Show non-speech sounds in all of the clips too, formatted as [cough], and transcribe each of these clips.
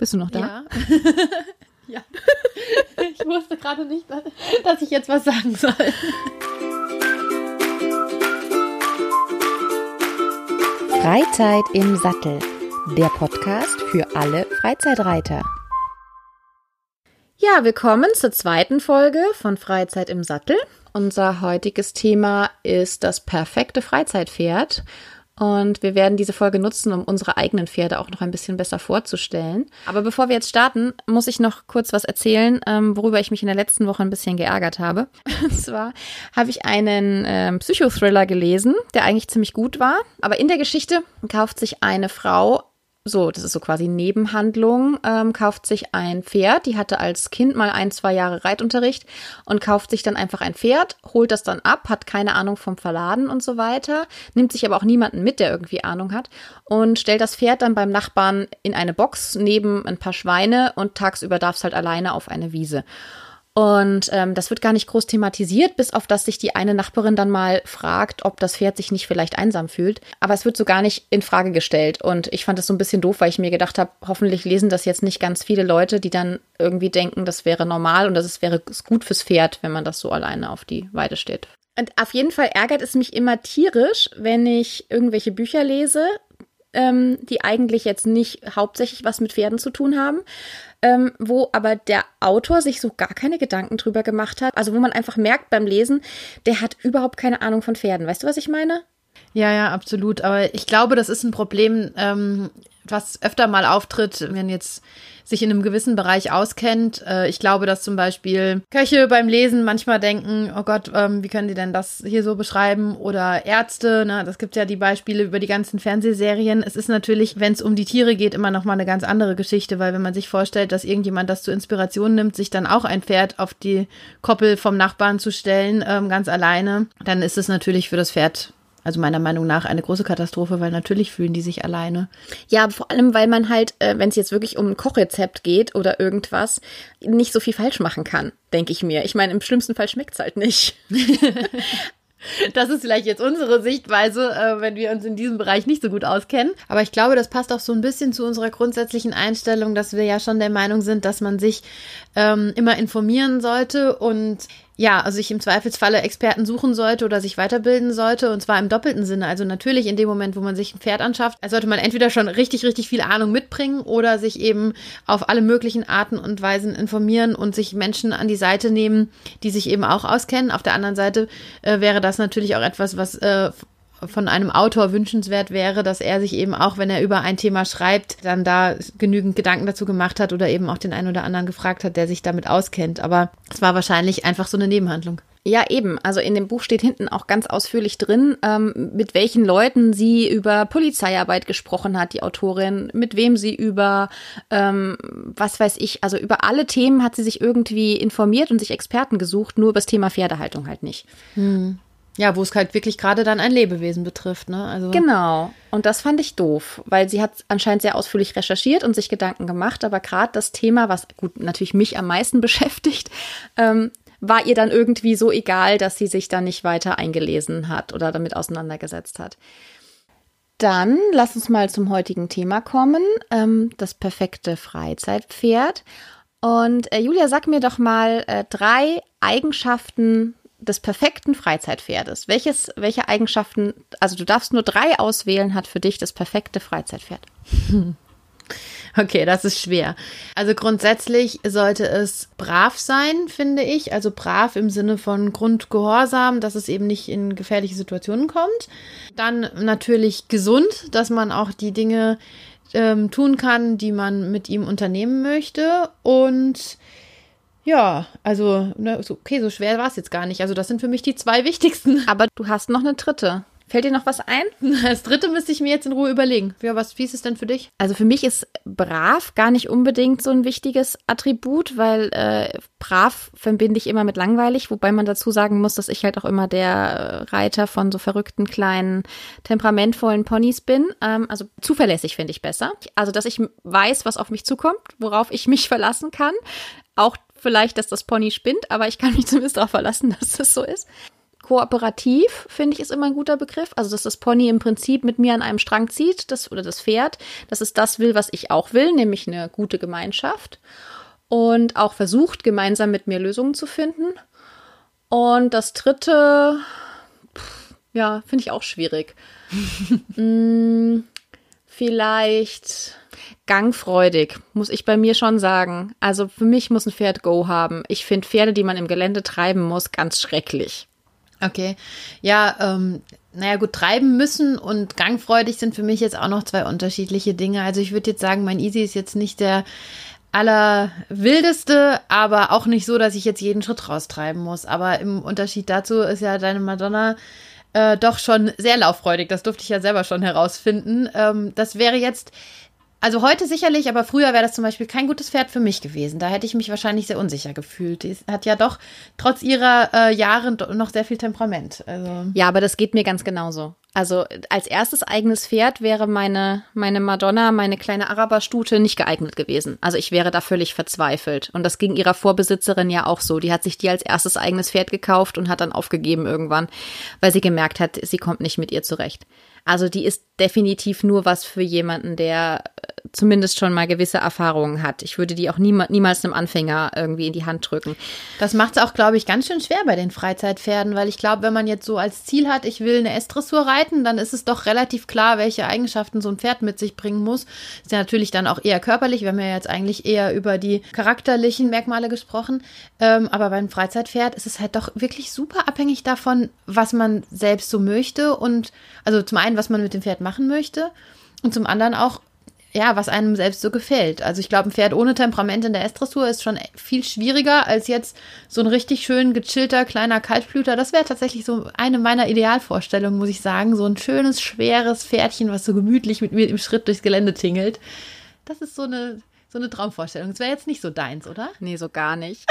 Bist du noch da? Ja. [laughs] ja. [laughs] Ich wusste gerade nicht, dass ich jetzt was sagen soll. Freizeit im Sattel. Der Podcast für alle Freizeitreiter. Ja, willkommen zur zweiten Folge von Freizeit im Sattel. Unser heutiges Thema ist das perfekte Freizeitpferd. Und wir werden diese Folge nutzen, um unsere eigenen Pferde auch noch ein bisschen besser vorzustellen. Aber bevor wir jetzt starten, muss ich noch kurz was erzählen, ähm, worüber ich mich in der letzten Woche ein bisschen geärgert habe. [laughs] Und zwar habe ich einen ähm, Psychothriller gelesen, der eigentlich ziemlich gut war. Aber in der Geschichte kauft sich eine Frau so, das ist so quasi Nebenhandlung, ähm, kauft sich ein Pferd. Die hatte als Kind mal ein, zwei Jahre Reitunterricht und kauft sich dann einfach ein Pferd, holt das dann ab, hat keine Ahnung vom Verladen und so weiter, nimmt sich aber auch niemanden mit, der irgendwie Ahnung hat und stellt das Pferd dann beim Nachbarn in eine Box neben ein paar Schweine und tagsüber darf es halt alleine auf eine Wiese. Und ähm, das wird gar nicht groß thematisiert, bis auf dass sich die eine Nachbarin dann mal fragt, ob das Pferd sich nicht vielleicht einsam fühlt. Aber es wird so gar nicht in Frage gestellt. Und ich fand das so ein bisschen doof, weil ich mir gedacht habe, hoffentlich lesen das jetzt nicht ganz viele Leute, die dann irgendwie denken, das wäre normal und das wäre gut fürs Pferd, wenn man das so alleine auf die Weide steht. Und auf jeden Fall ärgert es mich immer tierisch, wenn ich irgendwelche Bücher lese, ähm, die eigentlich jetzt nicht hauptsächlich was mit Pferden zu tun haben, ähm, wo aber der Autor sich so gar keine Gedanken drüber gemacht hat. Also wo man einfach merkt beim Lesen, der hat überhaupt keine Ahnung von Pferden. Weißt du, was ich meine? Ja, ja, absolut. Aber ich glaube, das ist ein Problem, ähm, was öfter mal auftritt, wenn jetzt sich in einem gewissen Bereich auskennt. Äh, ich glaube, dass zum Beispiel Köche beim Lesen manchmal denken, oh Gott, ähm, wie können die denn das hier so beschreiben? Oder Ärzte, ne? das gibt ja die Beispiele über die ganzen Fernsehserien. Es ist natürlich, wenn es um die Tiere geht, immer noch mal eine ganz andere Geschichte, weil wenn man sich vorstellt, dass irgendjemand das zur Inspiration nimmt, sich dann auch ein Pferd auf die Koppel vom Nachbarn zu stellen, ähm, ganz alleine, dann ist es natürlich für das Pferd also meiner Meinung nach eine große Katastrophe, weil natürlich fühlen die sich alleine. Ja, vor allem, weil man halt, äh, wenn es jetzt wirklich um ein Kochrezept geht oder irgendwas, nicht so viel falsch machen kann, denke ich mir. Ich meine, im schlimmsten Fall schmeckt es halt nicht. [laughs] Das ist vielleicht jetzt unsere Sichtweise, äh, wenn wir uns in diesem Bereich nicht so gut auskennen. Aber ich glaube, das passt auch so ein bisschen zu unserer grundsätzlichen Einstellung, dass wir ja schon der Meinung sind, dass man sich ähm, immer informieren sollte und ja, also sich im Zweifelsfalle Experten suchen sollte oder sich weiterbilden sollte und zwar im doppelten Sinne. Also natürlich in dem Moment, wo man sich ein Pferd anschafft, sollte man entweder schon richtig, richtig viel Ahnung mitbringen oder sich eben auf alle möglichen Arten und Weisen informieren und sich Menschen an die Seite nehmen, die sich eben auch auskennen. Auf der anderen Seite äh, wäre das natürlich auch etwas, was äh, von einem Autor wünschenswert wäre, dass er sich eben auch, wenn er über ein Thema schreibt, dann da genügend Gedanken dazu gemacht hat oder eben auch den einen oder anderen gefragt hat, der sich damit auskennt. Aber es war wahrscheinlich einfach so eine Nebenhandlung. Ja, eben. Also in dem Buch steht hinten auch ganz ausführlich drin, ähm, mit welchen Leuten sie über Polizeiarbeit gesprochen hat, die Autorin, mit wem sie über, ähm, was weiß ich, also über alle Themen hat sie sich irgendwie informiert und sich Experten gesucht, nur über das Thema Pferdehaltung halt nicht. Hm. Ja, wo es halt wirklich gerade dann ein Lebewesen betrifft, ne? Also genau. Und das fand ich doof, weil sie hat anscheinend sehr ausführlich recherchiert und sich Gedanken gemacht, aber gerade das Thema, was gut natürlich mich am meisten [laughs] beschäftigt, ähm, war ihr dann irgendwie so egal, dass sie sich da nicht weiter eingelesen hat oder damit auseinandergesetzt hat. Dann lass uns mal zum heutigen Thema kommen, ähm, das perfekte Freizeitpferd. Und äh, Julia, sag mir doch mal äh, drei Eigenschaften des perfekten Freizeitpferdes. Welches, welche Eigenschaften, also du darfst nur drei auswählen, hat für dich das perfekte Freizeitpferd? [laughs] Okay, das ist schwer. Also grundsätzlich sollte es brav sein, finde ich. Also brav im Sinne von Grundgehorsam, dass es eben nicht in gefährliche Situationen kommt. Dann natürlich gesund, dass man auch die Dinge ähm, tun kann, die man mit ihm unternehmen möchte. Und ja, also, ne, okay, so schwer war es jetzt gar nicht. Also, das sind für mich die zwei wichtigsten. [laughs] Aber du hast noch eine dritte. Fällt dir noch was ein? [laughs] Das dritte müsste ich mir jetzt in Ruhe überlegen. Ja, was, wie ist es denn für dich? Also für mich ist brav gar nicht unbedingt so ein wichtiges Attribut, weil äh, brav verbinde ich immer mit langweilig, wobei man dazu sagen muss, dass ich halt auch immer der Reiter von so verrückten kleinen temperamentvollen Ponys bin. Ähm, also zuverlässig finde ich besser. Also dass ich weiß, was auf mich zukommt, worauf ich mich verlassen kann. Auch vielleicht, dass das Pony spinnt, aber ich kann mich [laughs] zumindest darauf verlassen, dass das so ist. kooperativ, finde ich, ist immer ein guter Begriff. Also, dass das Pony im Prinzip mit mir an einem Strang zieht, das oder das Pferd, dass es das will, was ich auch will, nämlich eine gute Gemeinschaft. Und auch versucht, gemeinsam mit mir Lösungen zu finden. Und das dritte, pff, ja, finde ich auch schwierig. hm, [laughs] vielleicht gangfreudig, muss ich bei mir schon sagen. Also für mich muss ein Pferd Go haben. Ich finde Pferde, die man im Gelände treiben muss, ganz schrecklich. Okay. Ja, ähm, naja, gut, treiben müssen und gangfreudig sind für mich jetzt auch noch zwei unterschiedliche Dinge. Also ich würde jetzt sagen, mein Easy ist jetzt nicht der allerwildeste, aber auch nicht so, dass ich jetzt jeden Schritt raustreiben muss. Aber im Unterschied dazu ist ja deine Madonna äh, doch schon sehr lauffreudig. Das durfte ich ja selber schon herausfinden. Ähm, das wäre jetzt also heute sicherlich, aber früher wäre das zum Beispiel kein gutes Pferd für mich gewesen. Da hätte ich mich wahrscheinlich sehr unsicher gefühlt. Die hat ja doch trotz ihrer äh, Jahre noch sehr viel Temperament. Also. Ja, aber das geht mir ganz genauso. Also als erstes eigenes Pferd wäre meine, meine Madonna, meine kleine Araberstute nicht geeignet gewesen. Also ich wäre da völlig verzweifelt. Und das ging ihrer Vorbesitzerin ja auch so. Die hat sich die als erstes eigenes Pferd gekauft und hat dann aufgegeben irgendwann, weil sie gemerkt hat, sie kommt nicht mit ihr zurecht. Also die ist definitiv nur was für jemanden, der äh, zumindest schon mal gewisse Erfahrungen hat. Ich würde die auch niema niemals einem Anfänger irgendwie in die Hand drücken. Das macht es auch, glaube ich, ganz schön schwer bei den Freizeitpferden, weil ich glaube, wenn man jetzt so als Ziel hat, ich will eine S-Dressur reiten, dann ist es doch relativ klar, welche Eigenschaften so ein Pferd mit sich bringen muss. Ist ja natürlich dann auch eher körperlich. Wir haben ja jetzt eigentlich eher über die charakterlichen Merkmale gesprochen. Ähm, aber beim Freizeitpferd ist es halt doch wirklich super abhängig davon, was man selbst so möchte und also zum einen, was man mit dem Pferd machen möchte und zum anderen auch, ja, was einem selbst so gefällt. Also ich glaube, ein Pferd ohne Temperament in der S-Dressur ist schon viel schwieriger als jetzt so ein richtig schön gechillter kleiner Kaltblüter. Das wäre tatsächlich so eine meiner Idealvorstellungen, muss ich sagen. So ein schönes, schweres Pferdchen, was so gemütlich mit mir im Schritt durchs Gelände tingelt. Das ist so eine so eine Traumvorstellung. Das wäre jetzt nicht so deins, oder? Nee, so gar nicht.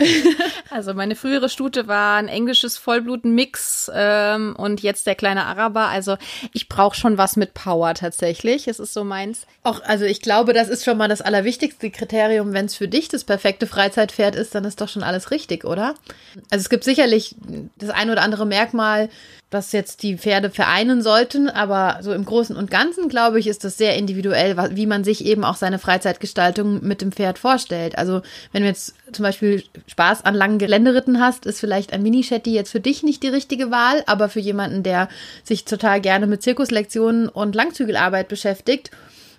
[laughs] also meine frühere Stute war ein englisches Vollbluten-Mix ähm, und jetzt der kleine Araber. Also ich brauche schon was mit Power tatsächlich. Es ist so meins. Auch, also ich glaube, das ist schon mal das allerwichtigste Kriterium. Wenn es für dich das perfekte Freizeitpferd ist, dann ist doch schon alles richtig, oder? Also es gibt sicherlich das ein oder andere Merkmal, was jetzt die Pferde vereinen sollten, aber so im Großen und Ganzen, glaube ich, ist das sehr individuell, wie man sich eben auch seine Freizeitgestaltung mit dem Pferd vorstellt. Also wenn du jetzt zum Beispiel Spaß an langen Geländeritten hast, ist vielleicht ein Mini-Shetty jetzt für dich nicht die richtige Wahl, aber für jemanden, der sich total gerne mit Zirkuslektionen und Langzügelarbeit beschäftigt,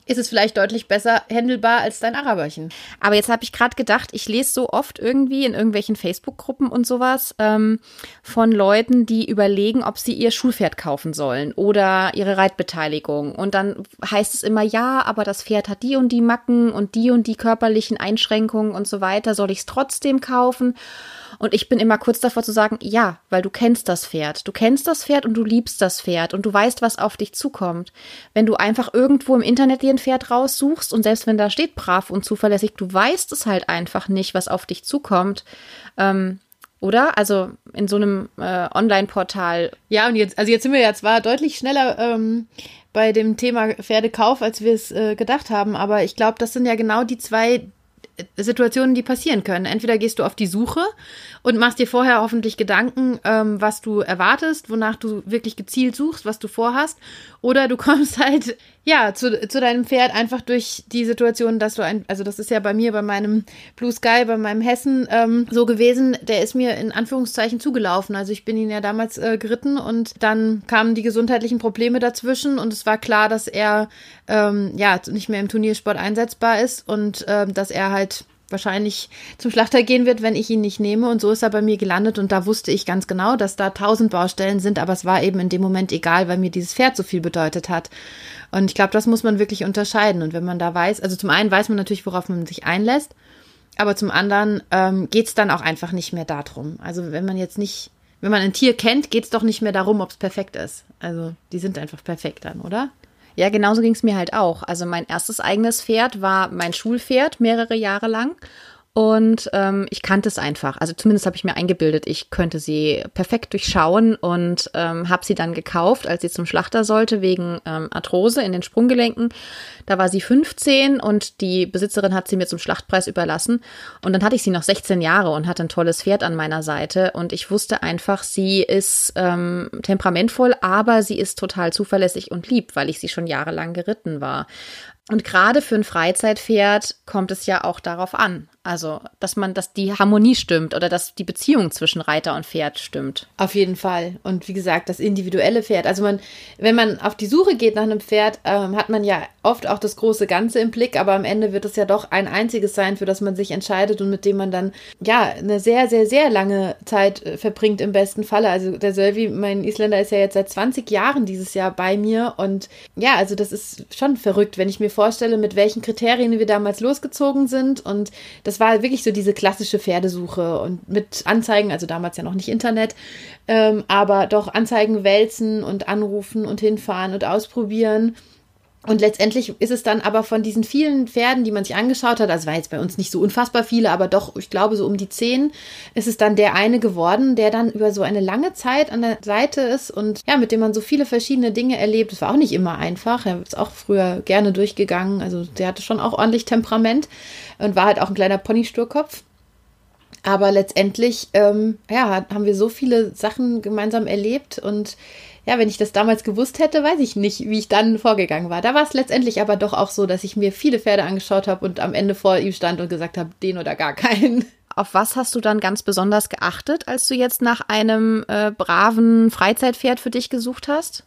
ist es vielleicht deutlich besser händelbar als dein Araberchen. Aber jetzt habe ich gerade gedacht, ich lese so oft irgendwie in irgendwelchen Facebook-Gruppen und sowas ähm, von Leuten, die überlegen, ob sie ihr Schulpferd kaufen sollen oder ihre Reitbeteiligung. Und dann heißt es immer, ja, aber das Pferd hat die und die Macken und die und die körperlichen Einschränkungen und so weiter. Soll ich es trotzdem kaufen? Und ich bin immer kurz davor zu sagen, ja, weil du kennst das Pferd. Du kennst das Pferd und du liebst das Pferd und du weißt, was auf dich zukommt. Wenn du einfach irgendwo im Internet dir ein Pferd raussuchst und selbst wenn da steht brav und zuverlässig, du weißt es halt einfach nicht, was auf dich zukommt. Ähm, oder? Also in so einem äh, Online-Portal. Ja, und jetzt, also jetzt sind wir ja zwar deutlich schneller ähm, bei dem Thema Pferdekauf, als wir es äh, gedacht haben, aber ich glaube, das sind ja genau die zwei Situationen, die passieren können. Entweder gehst du auf die Suche und machst dir vorher hoffentlich Gedanken, ähm, was du erwartest, wonach du wirklich gezielt suchst, was du vorhast, oder du kommst halt ja zu, zu deinem Pferd einfach durch die Situation, dass du ein, also das ist ja bei mir bei meinem Blue Sky, bei meinem Hessen ähm, so gewesen, der ist mir in Anführungszeichen zugelaufen. Also ich bin ihn ja damals äh, geritten und dann kamen die gesundheitlichen Probleme dazwischen und es war klar, dass er ähm, ja nicht mehr im Turniersport einsetzbar ist und ähm, dass er halt wahrscheinlich zum Schlachter gehen wird, wenn ich ihn nicht nehme. Und so ist er bei mir gelandet. Und da wusste ich ganz genau, dass da tausend Baustellen sind. Aber es war eben in dem Moment egal, weil mir dieses Pferd so viel bedeutet hat. Und ich glaube, das muss man wirklich unterscheiden. Und wenn man da weiß, also zum einen weiß man natürlich, worauf man sich einlässt. Aber zum anderen ähm, geht es dann auch einfach nicht mehr darum. Also wenn man jetzt nicht, wenn man ein Tier kennt, geht es doch nicht mehr darum, ob es perfekt ist. Also die sind einfach perfekt dann, oder? Ja, genauso ging es mir halt auch. Also mein erstes eigenes Pferd war mein Schulpferd mehrere Jahre lang. Und ähm, ich kannte es einfach. Also zumindest habe ich mir eingebildet, ich könnte sie perfekt durchschauen und ähm, habe sie dann gekauft, als sie zum Schlachter sollte, wegen ähm, Arthrose in den Sprunggelenken. Da war sie 15 und die Besitzerin hat sie mir zum Schlachtpreis überlassen. Und dann hatte ich sie noch 16 Jahre und hatte ein tolles Pferd an meiner Seite. Und ich wusste einfach, sie ist ähm, temperamentvoll, aber sie ist total zuverlässig und lieb, weil ich sie schon jahrelang geritten war. Und gerade für ein Freizeitpferd kommt es ja auch darauf an. Also, dass man, dass die Harmonie stimmt oder dass die Beziehung zwischen Reiter und Pferd stimmt. Auf jeden Fall. Und wie gesagt, das individuelle Pferd. Also man, wenn man auf die Suche geht nach einem Pferd, ähm, hat man ja oft auch das große Ganze im Blick, aber am Ende wird es ja doch ein einziges sein, für das man sich entscheidet und mit dem man dann ja eine sehr, sehr, sehr lange Zeit äh, verbringt im besten Falle. Also der Sölvi, mein Isländer, ist ja jetzt seit 20 Jahren dieses Jahr bei mir und ja, also das ist schon verrückt, wenn ich mir vorstelle, mit welchen Kriterien wir damals losgezogen sind und das das war wirklich so diese klassische Pferdesuche und mit Anzeigen, also damals ja noch nicht Internet, ähm, aber doch Anzeigen wälzen und anrufen und hinfahren und ausprobieren. Und letztendlich ist es dann aber von diesen vielen Pferden, die man sich angeschaut hat, also war jetzt bei uns nicht so unfassbar viele, aber doch, ich glaube, so um die zehn, ist es dann der eine geworden, der dann über so eine lange Zeit an der Seite ist und ja, mit dem man so viele verschiedene Dinge erlebt. Das war auch nicht immer einfach. Er ist auch früher gerne durchgegangen. Also der hatte schon auch ordentlich Temperament und war halt auch ein kleiner Ponysturkopf. Aber letztendlich, ähm, ja, haben wir so viele Sachen gemeinsam erlebt und ja, wenn ich das damals gewusst hätte, weiß ich nicht, wie ich dann vorgegangen war. Da war es letztendlich aber doch auch so, dass ich mir viele Pferde angeschaut habe und am Ende vor ihm stand und gesagt habe, den oder gar keinen. Auf was hast du dann ganz besonders geachtet, als du jetzt nach einem äh, braven Freizeitpferd für dich gesucht hast?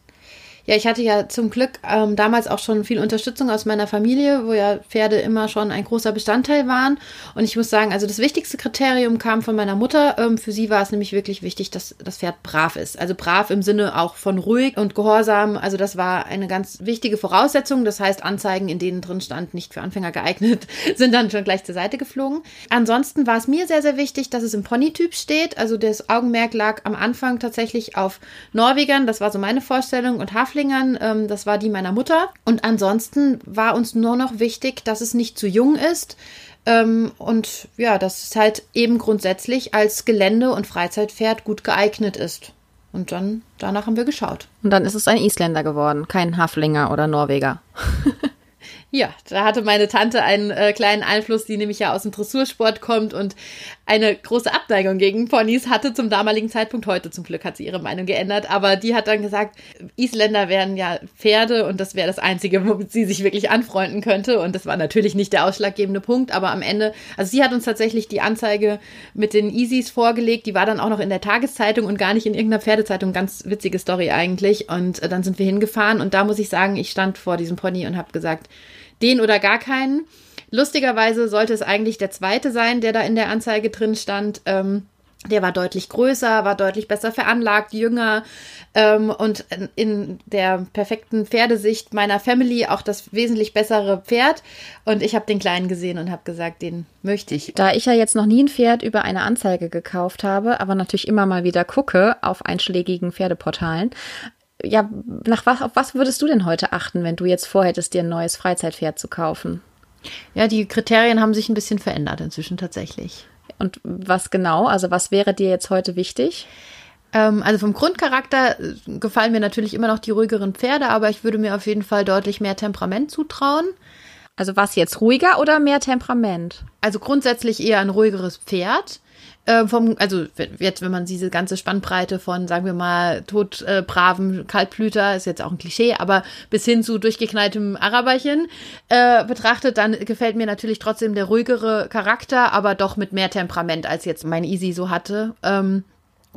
Ja, ich hatte ja zum Glück ähm, damals auch schon viel Unterstützung aus meiner Familie, wo ja Pferde immer schon ein großer Bestandteil waren. Und ich muss sagen, also das wichtigste Kriterium kam von meiner Mutter. Ähm, für sie war es nämlich wirklich wichtig, dass das Pferd brav ist. Also brav im Sinne auch von ruhig und gehorsam. Also das war eine ganz wichtige Voraussetzung. Das heißt, Anzeigen, in denen drin stand, nicht für Anfänger geeignet, [laughs] sind dann schon gleich zur Seite geflogen. Ansonsten war es mir sehr, sehr wichtig, dass es im Ponytyp steht. Also das Augenmerk lag am Anfang tatsächlich auf Norwegern. Das war so meine Vorstellung und Hafling Haflingern, ähm, das war die meiner Mutter. Und ansonsten war uns nur noch wichtig, dass es nicht zu jung ist. Ähm, und ja, dass es halt eben grundsätzlich als Gelände- und Freizeitpferd gut geeignet ist. Und dann, danach haben wir geschaut. Und dann ist es ein Isländer geworden, kein Haflinger oder Norweger. [laughs] Ja, da hatte meine Tante einen äh, kleinen Einfluss, die nämlich ja aus dem Dressursport kommt und eine große Abneigung gegen Ponys hatte zum damaligen Zeitpunkt. Heute zum Glück hat sie ihre Meinung geändert, aber die hat dann gesagt, Isländer wären ja Pferde und das wäre das Einzige, [laughs] womit sie sich wirklich anfreunden könnte. Und das war natürlich nicht der ausschlaggebende Punkt, aber am Ende, also sie hat uns tatsächlich die Anzeige mit den Easys vorgelegt, die war dann auch noch in der Tageszeitung und gar nicht in irgendeiner Pferdezeitung. Ganz witzige Story eigentlich. Und äh, dann sind wir hingefahren und da muss ich sagen, ich stand vor diesem Pony und habe gesagt, den oder gar keinen. Lustigerweise sollte es eigentlich der zweite sein, der da in der Anzeige drin stand. Ähm, der war deutlich größer, war deutlich besser veranlagt, jünger ähm, und in der perfekten Pferdesicht meiner Family auch das wesentlich bessere Pferd. Und ich habe den kleinen gesehen und habe gesagt, den möchte ich. Da ich ja jetzt noch nie ein Pferd über eine Anzeige gekauft habe, aber natürlich immer mal wieder gucke auf einschlägigen Pferdeportalen, ja, nach was, auf was würdest du denn heute achten, wenn du jetzt vorhättest, dir ein neues Freizeitpferd zu kaufen? Ja, die Kriterien haben sich ein bisschen verändert inzwischen tatsächlich. Und was genau? Also was wäre dir jetzt heute wichtig? Ähm, also vom Grundcharakter äh, gefallen mir natürlich immer noch die ruhigeren Pferde, aber ich würde mir auf jeden Fall deutlich mehr Temperament zutrauen. Also was jetzt ruhiger oder mehr Temperament? Also grundsätzlich eher ein ruhigeres Pferd. Äh, vom, also jetzt, wenn man diese ganze Spannbreite von, sagen wir mal, todbraven äh, Kaltblüter, ist jetzt auch ein Klischee, aber bis hin zu durchgeknalltem Araberchen äh, betrachtet, dann gefällt mir natürlich trotzdem der ruhigere Charakter, aber doch mit mehr Temperament, als jetzt mein Easy so hatte. Ähm,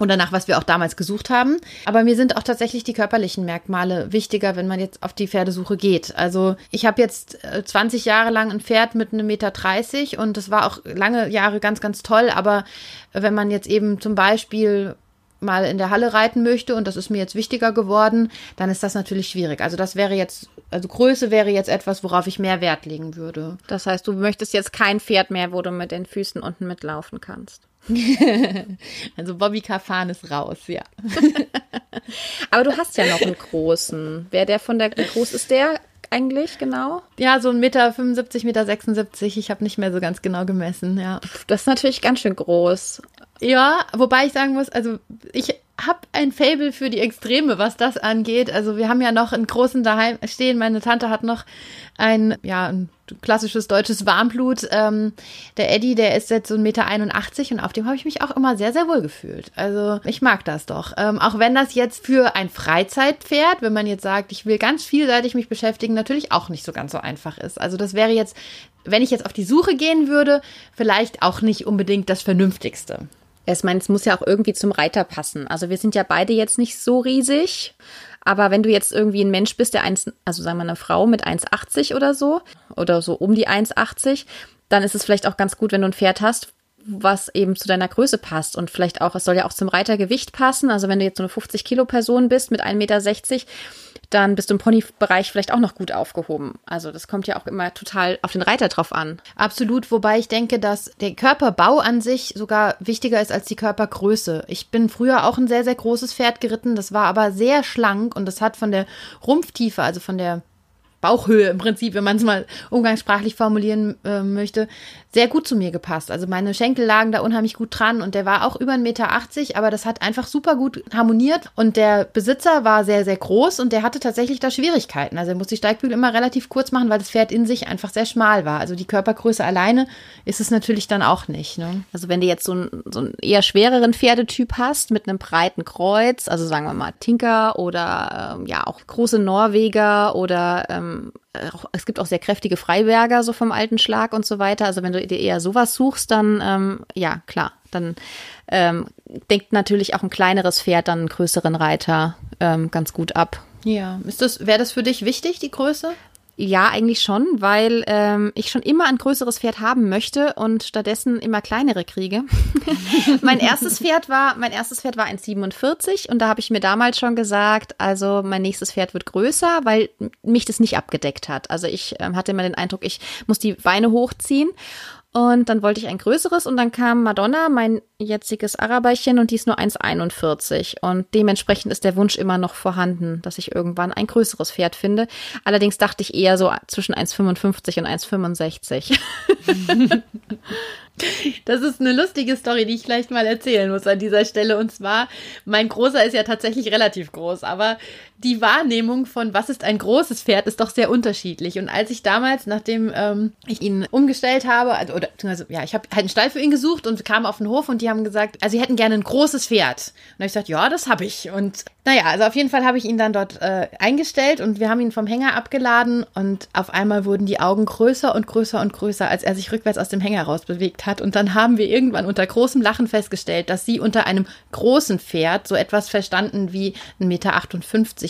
und danach, was wir auch damals gesucht haben. Aber mir sind auch tatsächlich die körperlichen Merkmale wichtiger, wenn man jetzt auf die Pferdesuche geht. Also ich habe jetzt 20 äh, Jahre lang ein Pferd mit einem Meter 30 und das war auch lange Jahre ganz, ganz toll. Aber wenn man jetzt eben zum Beispiel mal in der Halle reiten möchte und das ist mir jetzt wichtiger geworden, dann ist das natürlich schwierig. Also das wäre jetzt, also Größe wäre jetzt etwas, worauf ich mehr Wert legen würde. Das heißt, du möchtest jetzt kein Pferd mehr, wo du mit den Füßen unten mitlaufen kannst. [laughs] also Bobby Kafan ist raus, ja. [laughs] Aber du hast ja noch einen großen. Wer der von der, wie groß ist der? eigentlich genau? Ja, so ein Meter 75, Meter 76. Ich habe nicht mehr so ganz genau gemessen, ja. Das ist natürlich ganz schön groß. Ja, wobei ich sagen muss, also ich habe ein Fable für die Extreme, was das angeht. Also wir haben ja noch einen großen daheim stehen. Meine Tante hat noch ein, ja, ein klassisches deutsches Warmblut. Ähm, der Eddie, der ist jetzt so 1,81 Meter und auf dem habe ich mich auch immer sehr, sehr wohl gefühlt. Also ich mag das doch. Ähm, auch wenn das jetzt für ein Freizeitpferd, wenn man jetzt sagt, ich will ganz vielseitig mich beschäftigen, natürlich auch nicht so ganz so einfach ist. Also das wäre jetzt, wenn ich jetzt auf die Suche gehen würde, vielleicht auch nicht unbedingt das Vernünftigste. Ich meine, es muss ja auch irgendwie zum Reiter passen. Also wir sind ja beide jetzt nicht so riesig. Aber wenn du jetzt irgendwie ein Mensch bist, der eins, also sagen wir eine Frau mit 1,80 oder so, oder so um die 1,80, dann ist es vielleicht auch ganz gut, wenn du ein Pferd hast, was eben zu deiner Größe passt und vielleicht auch, es soll ja auch zum Reitergewicht passen. Also wenn du jetzt so eine 50 Kilo Person bist mit 1,60 Meter, dann bist du im Ponybereich vielleicht auch noch gut aufgehoben. Also das kommt ja auch immer total auf den Reiter drauf an. Absolut, wobei ich denke, dass der Körperbau an sich sogar wichtiger ist als die Körpergröße. Ich bin früher auch ein sehr, sehr großes Pferd geritten, das war aber sehr schlank und das hat von der Rumpftiefe, also von der Bauchhöhe im Prinzip, wenn man es mal umgangssprachlich formulieren äh, möchte, sehr gut zu mir gepasst. Also meine Schenkel lagen da unheimlich gut dran und der war auch über 1,80 Meter, aber das hat einfach super gut harmoniert und der Besitzer war sehr, sehr groß und der hatte tatsächlich da Schwierigkeiten. Also er musste die Steigbügel immer relativ kurz machen, weil das Pferd in sich einfach sehr schmal war. Also die Körpergröße alleine ist es natürlich dann auch nicht. Ne? Also wenn du jetzt so, ein, so einen eher schwereren Pferdetyp hast mit einem breiten Kreuz, also sagen wir mal Tinker oder ähm, ja auch große Norweger oder ähm, ähm, es gibt auch sehr kräftige Freiberger so vom alten Schlag und so weiter. Also wenn du dir eher sowas suchst, dann ähm, ja klar, dann ähm, denkt natürlich auch ein kleineres Pferd dann einen größeren Reiter ähm, ganz gut ab. Ja, ist das wäre das für dich wichtig die Größe? Ja, eigentlich schon, weil ähm, ich schon immer ein größeres Pferd haben möchte und stattdessen immer kleinere kriege. [laughs] mein erstes Pferd war, mein erstes Pferd war ein 47 und da habe ich mir damals schon gesagt, also mein nächstes Pferd wird größer, weil mich das nicht abgedeckt hat. Also ich ähm, hatte immer den Eindruck, ich muss die Beine hochziehen und dann wollte ich ein größeres und dann kam Madonna, mein jetziges Araberchen, und die ist nur 1,41. Und dementsprechend ist der Wunsch immer noch vorhanden, dass ich irgendwann ein größeres Pferd finde. Allerdings dachte ich eher so zwischen 1,55 und 1,65. [laughs] [laughs] Das ist eine lustige Story, die ich vielleicht mal erzählen muss an dieser Stelle. Und zwar, mein Großer ist ja tatsächlich relativ groß, aber die Wahrnehmung von, was ist ein großes Pferd, ist doch sehr unterschiedlich. Und als ich damals, nachdem ähm, ich ihn umgestellt habe, also, oder also, ja, ich habe halt einen Stall für ihn gesucht und kam auf den Hof und die haben gesagt, also sie hätten gerne ein großes Pferd. Und da habe ich gesagt, ja, das habe ich. Und naja, also auf jeden Fall habe ich ihn dann dort äh, eingestellt und wir haben ihn vom Hänger abgeladen und auf einmal wurden die Augen größer und größer und größer, als er sich rückwärts aus dem Hänger rausbewegt hat. Und dann haben wir irgendwann unter großem Lachen festgestellt, dass sie unter einem großen Pferd so etwas verstanden wie 1,58 Meter,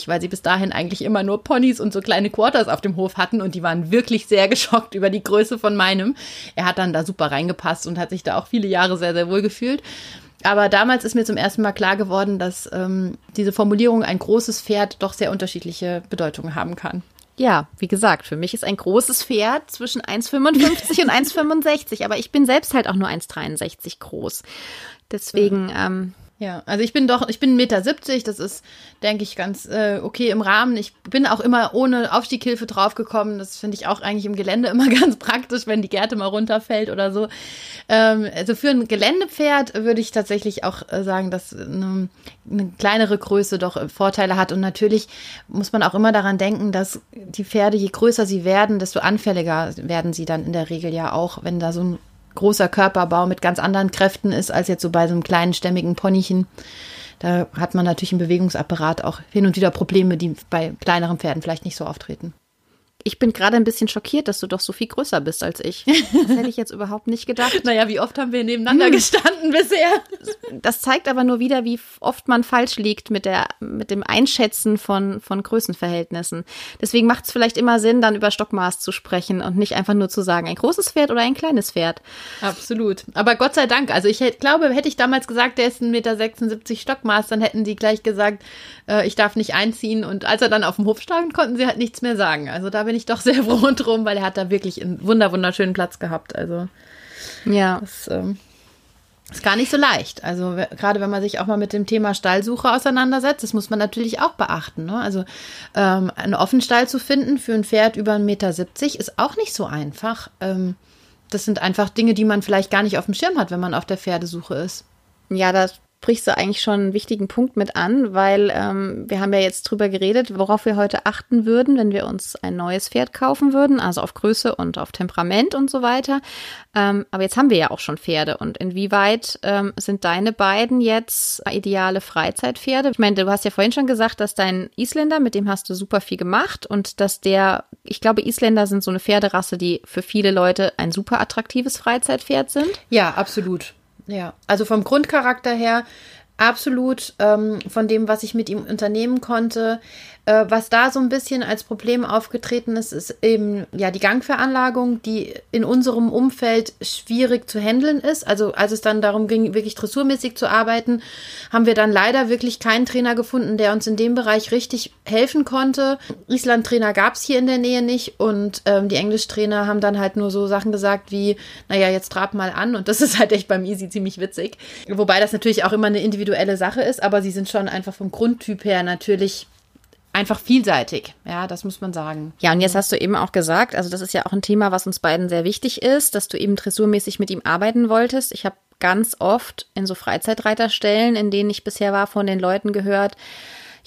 weil sie bis dahin eigentlich immer nur Ponys und so kleine Quarters auf dem Hof hatten und die waren wirklich sehr geschockt über die Größe von meinem. Er hat dann da super reingepasst und hat sich da auch viele Jahre sehr, sehr wohl gefühlt. Aber damals ist mir zum ersten Mal klar geworden, dass ähm, diese Formulierung ein großes Pferd doch sehr unterschiedliche Bedeutungen haben kann. Ja, wie gesagt, für mich ist ein großes Pferd zwischen 1,55 und 1,65, aber ich bin selbst halt auch nur 1,63 groß. Deswegen, ähm, ja, also ich bin doch, ich bin 1,70 Meter, das ist, denke ich, ganz äh, okay im Rahmen. Ich bin auch immer ohne Aufstieghilfe draufgekommen. Das finde ich auch eigentlich im Gelände [laughs] immer ganz praktisch, wenn die Gerte mal runterfällt oder so. Ähm, also für ein Geländepferd würde ich tatsächlich auch äh, sagen, dass eine, eine kleinere Größe doch äh, Vorteile hat. Und natürlich muss man auch immer daran denken, dass die Pferde, je größer sie werden, desto anfälliger werden sie dann in der Regel ja auch, wenn da so ein großer Körperbau mit ganz anderen Kräften ist als jetzt so bei so einem kleinen stämmigen Ponychen. Da hat man natürlich im Bewegungsapparat auch hin und wieder Probleme, die bei kleineren Pferden vielleicht nicht so auftreten. Ich bin gerade ein bisschen schockiert, dass du doch so viel größer bist als ich. [laughs] Das hätte ich jetzt überhaupt nicht gedacht. naja, wie oft haben wir nebeneinander hm. gestanden bisher? Das zeigt aber nur wieder, wie oft man falsch liegt mit, der, mit dem Einschätzen von, von Größenverhältnissen. Deswegen macht es vielleicht immer Sinn, dann über Stockmaß zu sprechen und nicht einfach nur zu sagen, ein großes Pferd oder ein kleines Pferd. Absolut. Aber Gott sei Dank, also ich hätte, glaube, hätte ich damals gesagt, der ist 1,76 Meter Stockmaß, dann hätten die gleich gesagt, äh, ich darf nicht einziehen. Und als er dann auf dem Hof stand, konnten sie halt nichts mehr sagen. Also da bin ich doch [laughs] sehr froh drum, weil er hat da wirklich einen wunder wunderschönen Platz gehabt. Also ja, das, ähm, Ist gar nicht so leicht. Also gerade wenn man sich auch mal mit dem Thema Stallsuche auseinandersetzt, das muss man natürlich auch beachten. Ne? Also ähm, einen Offenstall zu finden für ein Pferd über 1,70 Meter ist auch nicht so einfach. Ähm, das sind einfach Dinge, die man vielleicht gar nicht auf dem Schirm hat, wenn man auf der Pferdesuche ist. Ja, das sprichst du eigentlich schon einen wichtigen Punkt mit an, weil ähm, wir haben ja jetzt drüber geredet, worauf wir heute achten würden, wenn wir uns ein neues Pferd kaufen würden, also auf Größe und auf Temperament und so weiter. Ähm, aber jetzt haben wir ja auch schon Pferde und inwieweit ähm, sind deine beiden jetzt ideale Freizeitpferde? Ich meine, du hast ja vorhin schon gesagt, dass dein Isländer, mit dem hast du super viel gemacht und dass der, ich glaube, Isländer sind so eine Pferderasse, die für viele Leute ein super attraktives Freizeitpferd sind. Ja, absolut. Ja, also vom Grundcharakter her absolut ähm, von dem, was ich mit ihm unternehmen konnte. Äh, was da so ein bisschen als Problem aufgetreten ist, ist eben ja die Gangveranlagung, die in unserem Umfeld schwierig zu handeln ist. Also als es dann darum ging, wirklich dressurmäßig zu arbeiten, haben wir dann leider wirklich keinen Trainer gefunden, der uns in dem Bereich richtig helfen konnte. Island-Trainer gab es hier in der Nähe nicht und ähm, die Englisch-Trainer haben dann halt nur so Sachen gesagt wie, naja, jetzt trab mal an und das [laughs] ist halt echt beim Easy ziemlich witzig. Wobei das natürlich auch immer eine individuelle Sache ist, aber sie sind schon einfach vom Grundtyp her natürlich einfach vielseitig. Ja, das muss man sagen. Ja, und jetzt hast du eben auch gesagt, also das ist ja auch ein Thema, was uns beiden sehr wichtig ist, dass du eben dressurmäßig mit ihm arbeiten wolltest. Ich habe ganz oft in so Freizeitreiterstellen, in denen ich bisher war, von den Leuten gehört,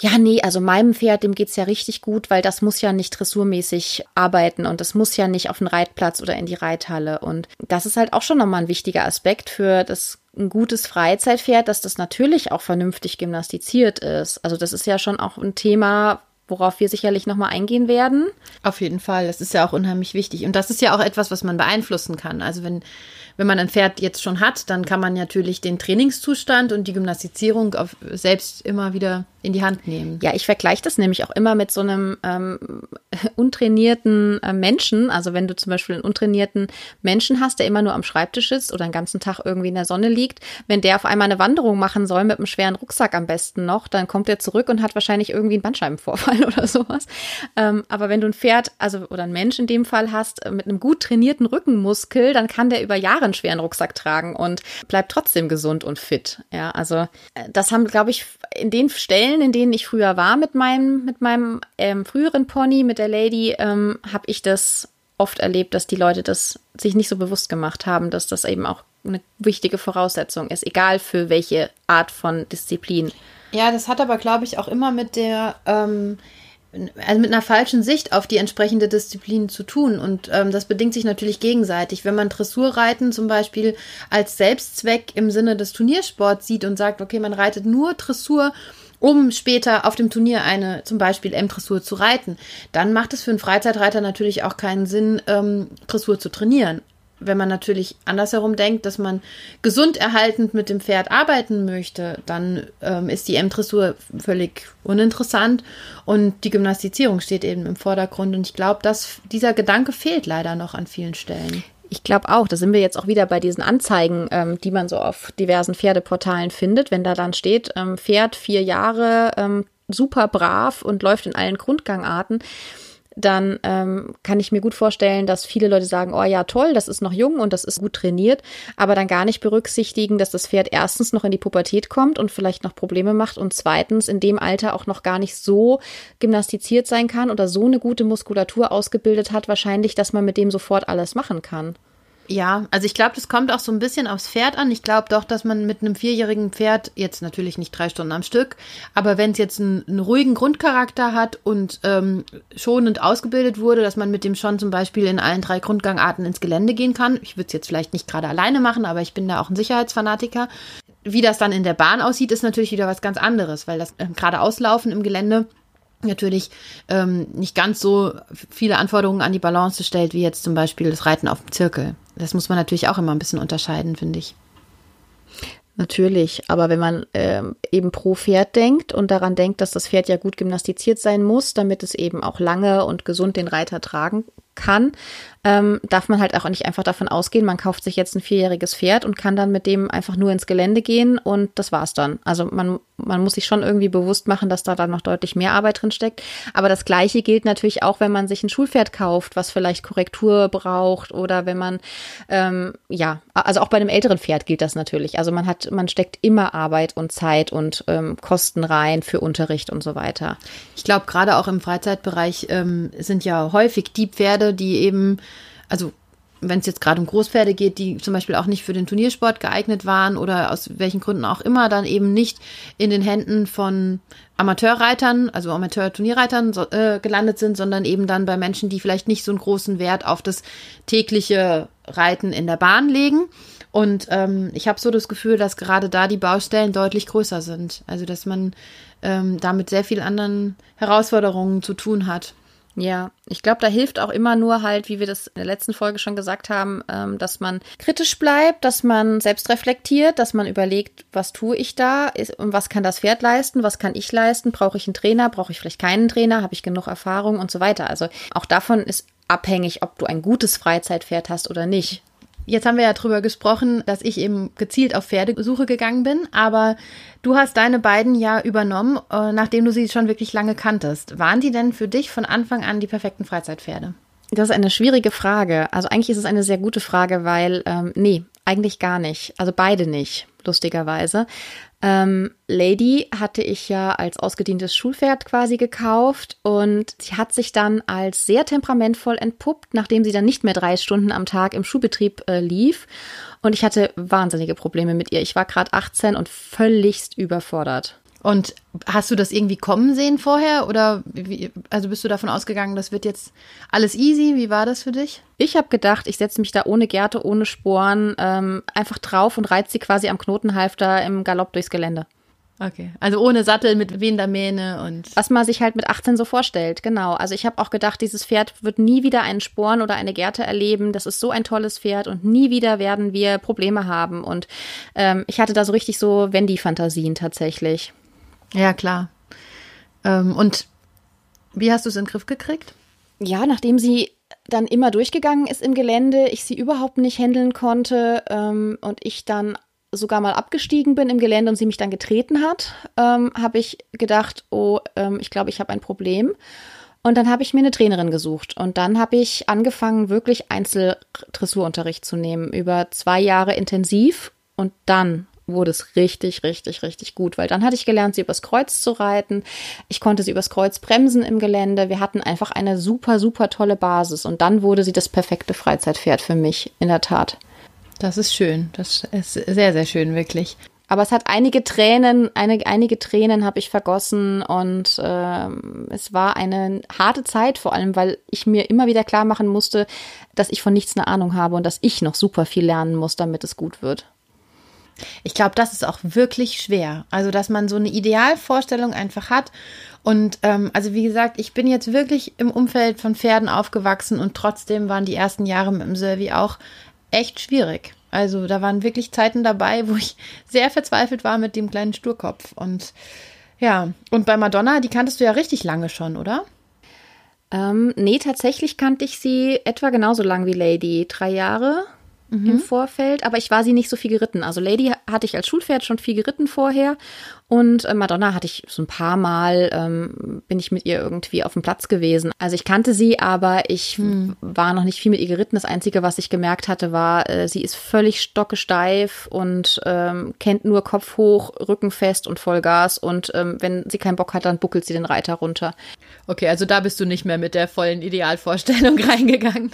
ja, nee, also meinem Pferd, dem geht's ja richtig gut, weil das muss ja nicht dressurmäßig arbeiten und das muss ja nicht auf den Reitplatz oder in die Reithalle. Und das ist halt auch schon nochmal ein wichtiger Aspekt für das ein gutes Freizeitpferd, dass das natürlich auch vernünftig gymnastiziert ist. Also das ist ja schon auch ein Thema, worauf wir sicherlich nochmal eingehen werden. Auf jeden Fall, das ist ja auch unheimlich wichtig. Und das ist ja auch etwas, was man beeinflussen kann. Also wenn wenn man ein Pferd jetzt schon hat, dann kann man natürlich den Trainingszustand und die Gymnastizierung auf, selbst immer wieder in die Hand nehmen. Ja, ich vergleiche das nämlich auch immer mit so einem ähm, [laughs] untrainierten äh, Menschen. Also wenn du zum Beispiel einen untrainierten Menschen hast, der immer nur am Schreibtisch sitzt oder den ganzen Tag irgendwie in der Sonne liegt, wenn der auf einmal eine Wanderung machen soll mit einem schweren Rucksack am besten noch, dann kommt er zurück und hat wahrscheinlich irgendwie einen Bandscheibenvorfall [laughs] oder sowas. Ähm, aber wenn du ein Pferd, also oder ein Mensch in dem Fall hast, äh, mit einem gut trainierten Rückenmuskel, dann kann der über Jahre einen schweren Rucksack tragen und bleibt trotzdem gesund und fit. Ja, also äh, das haben, glaube ich, in den Stellen, in denen ich früher war mit meinem, mit meinem ähm, früheren Pony, mit der Lady, ähm, habe ich das oft erlebt, dass die Leute das sich nicht so bewusst gemacht haben, dass das eben auch eine wichtige Voraussetzung ist, egal für welche Art von Disziplin. Ja, das hat aber, glaube ich, auch immer mit der ähm, also mit einer falschen Sicht auf die entsprechende Disziplin zu tun. Und ähm, das bedingt sich natürlich gegenseitig. Wenn man Dressurreiten zum Beispiel als Selbstzweck im Sinne des Turniersports sieht und sagt, okay, man reitet nur Dressur, um später auf dem Turnier eine zum Beispiel M-Dressur zu reiten, dann macht es für einen Freizeitreiter natürlich auch keinen Sinn, ähm, Dressur zu trainieren wenn man natürlich andersherum denkt, dass man gesund erhaltend mit dem Pferd arbeiten möchte, dann ähm, ist die M-Dressur völlig uninteressant und die Gymnastizierung steht eben im Vordergrund. Und ich glaube, dass dieser Gedanke fehlt leider noch an vielen Stellen. Ich glaube auch, da sind wir jetzt auch wieder bei diesen Anzeigen, ähm, die man so auf diversen Pferdeportalen findet, wenn da dann steht, ähm, Pferd vier Jahre, ähm, super brav und läuft in allen Grundgangarten dann ähm, kann ich mir gut vorstellen, dass viele Leute sagen, oh ja, toll, das ist noch jung und das ist gut trainiert, aber dann gar nicht berücksichtigen, dass das Pferd erstens noch in die Pubertät kommt und vielleicht noch Probleme macht und zweitens in dem Alter auch noch gar nicht so gymnastiziert sein kann oder so eine gute Muskulatur ausgebildet hat, wahrscheinlich, dass man mit dem sofort alles machen kann. Ja, also ich glaube, das kommt auch so ein bisschen aufs Pferd an. Ich glaube doch, dass man mit einem vierjährigen Pferd, jetzt natürlich nicht drei Stunden am Stück, aber wenn es jetzt einen, einen, ruhigen Grundcharakter hat und ähm, schonend ausgebildet wurde, dass man mit dem schon zum Beispiel in allen drei Grundgangarten ins Gelände gehen kann. Ich würde es jetzt vielleicht nicht gerade alleine machen, aber ich bin da auch ein Sicherheitsfanatiker. Wie das dann in der Bahn aussieht, ist natürlich wieder was ganz anderes, weil das äh, gerade auslaufen im Gelände natürlich ähm, nicht ganz so viele Anforderungen an die Balance stellt, wie jetzt zum Beispiel das Reiten auf dem Zirkel. Das muss man natürlich auch immer ein bisschen unterscheiden, finde ich. Natürlich, aber wenn man ähm, eben pro Pferd denkt und daran denkt, dass das Pferd ja gut gymnastiziert sein muss, damit es eben auch lange und gesund den Reiter tragen kann, ähm, darf man halt auch nicht einfach davon ausgehen, man kauft sich jetzt ein vierjähriges Pferd und kann dann mit dem einfach nur ins Gelände gehen und das war's dann. Also man, man muss sich schon irgendwie bewusst machen, dass da dann noch deutlich mehr Arbeit drin steckt. Aber das Gleiche gilt natürlich auch, wenn man sich ein Schulpferd kauft, was vielleicht Korrektur braucht oder wenn man, ähm, ja, also auch bei einem älteren Pferd gilt das natürlich. Also man hat, man steckt immer Arbeit und Zeit und ähm, Kosten rein für Unterricht und so weiter. Ich glaube, gerade auch im Freizeitbereich ähm, sind ja häufig die Pferde, die eben also wenn es jetzt gerade um Großpferde geht, die zum Beispiel auch nicht für den Turniersport geeignet waren oder aus welchen Gründen auch immer, dann eben nicht in den Händen von Amateurreitern, also Amateur-Turnierreitern äh, gelandet sind, sondern eben dann bei Menschen, die vielleicht nicht so einen großen Wert auf das tägliche Reiten in der Bahn legen. Und ähm, ich habe so das Gefühl, dass gerade da die Baustellen deutlich größer sind. Also dass man ähm, da mit sehr vielen anderen Herausforderungen zu tun hat. Ja, ich glaube, da hilft auch immer nur halt, wie wir das in der letzten Folge schon gesagt haben, ähm, dass man kritisch bleibt, dass man selbst reflektiert, dass man überlegt, was tue ich da? Ist, und was kann das Pferd leisten, was kann ich leisten, brauche ich einen Trainer, brauche ich vielleicht keinen Trainer, habe ich genug Erfahrung? Und so weiter. Also auch davon ist abhängig, ob du ein gutes Freizeitpferd hast oder nicht. Jetzt haben wir ja drüber gesprochen, dass ich eben gezielt auf Pferdesuche gegangen bin, aber du hast deine beiden ja übernommen, äh, nachdem du sie schon wirklich lange kanntest. Waren die denn für dich von Anfang an die perfekten Freizeitpferde? Das ist eine schwierige Frage. Also eigentlich ist es eine sehr gute Frage, weil ähm, nee, eigentlich gar nicht. Also beide nicht, lustigerweise. Ähm, Lady hatte ich ja als ausgedientes Schulpferd quasi gekauft und sie hat sich dann als sehr temperamentvoll entpuppt, nachdem sie dann nicht mehr drei Stunden am Tag im Schulbetrieb äh, lief. Und ich hatte wahnsinnige Probleme mit ihr. Ich war gerade 18 und völligst überfordert. Und hast du das irgendwie kommen sehen vorher oder wie, also bist du davon ausgegangen, das wird jetzt alles easy? Wie war das für dich? Ich habe gedacht, ich setze mich da ohne Gerte, ohne Sporen ähm, einfach drauf und reiz sie quasi am Knotenhalfter im Galopp durchs Gelände. Okay, also ohne Sattel mit wehender Mähne und. Was man sich halt mit 18 so vorstellt, genau. Also ich habe auch gedacht, dieses Pferd wird nie wieder einen Sporn oder eine Gerte erleben. Das ist so ein tolles Pferd und nie wieder werden wir Probleme haben. Und ähm, ich hatte da so richtig so Wendy-Fantasien tatsächlich. Ja, klar. Ähm, und wie hast du es in den Griff gekriegt? Ja, nachdem sie dann immer durchgegangen ist im Gelände, ich sie überhaupt nicht handeln konnte ähm, und ich dann sogar mal abgestiegen bin im Gelände und sie mich dann getreten hat, ähm, habe ich gedacht, oh, ähm, ich glaube, ich habe ein Problem. Und dann habe ich mir eine Trainerin gesucht und dann habe ich angefangen, wirklich Einzeldressurunterricht zu nehmen, über zwei Jahre intensiv und dann wurde es richtig, richtig, richtig gut, weil dann hatte ich gelernt, sie übers Kreuz zu reiten. Ich konnte sie übers Kreuz bremsen im Gelände. Wir hatten einfach eine super, super tolle Basis und dann wurde sie das perfekte Freizeitpferd für mich, in der Tat. Das ist schön. Das ist sehr, sehr schön, wirklich. Aber es hat einige Tränen, eine, einige Tränen habe ich vergossen und ähm, es war eine harte Zeit, vor allem, weil ich mir immer wieder klar machen musste, dass ich von nichts eine Ahnung habe und dass ich noch super viel lernen muss, damit es gut wird. Ich glaube, das ist auch wirklich schwer. Also, dass man so eine Idealvorstellung einfach hat. Und ähm, also wie gesagt, ich bin jetzt wirklich im Umfeld von Pferden aufgewachsen und trotzdem waren die ersten Jahre mit dem Servi auch echt schwierig. Also da waren wirklich Zeiten dabei, wo ich sehr verzweifelt war mit dem kleinen Sturkopf. Und ja, und bei Madonna, die kanntest du ja richtig lange schon, oder? Ähm, nee, tatsächlich kannte ich sie etwa genauso lang wie Lady. Drei Jahre mhm. im Vorfeld, aber ich war sie nicht so viel geritten. Also Lady hatte ich als Schulpferd schon viel geritten vorher und äh, Madonna hatte ich so ein paar Mal, ähm, bin ich mit ihr irgendwie auf dem Platz gewesen. Also ich kannte sie, aber ich mhm. war noch nicht viel mit ihr geritten. Das Einzige, was ich gemerkt hatte, war, äh, sie ist völlig stockesteif und ähm, kennt nur Kopf hoch, Rücken fest und Vollgas und ähm, wenn sie keinen Bock hat, dann buckelt sie den Reiter runter. Okay, also da bist du nicht mehr mit der vollen Idealvorstellung [laughs] reingegangen.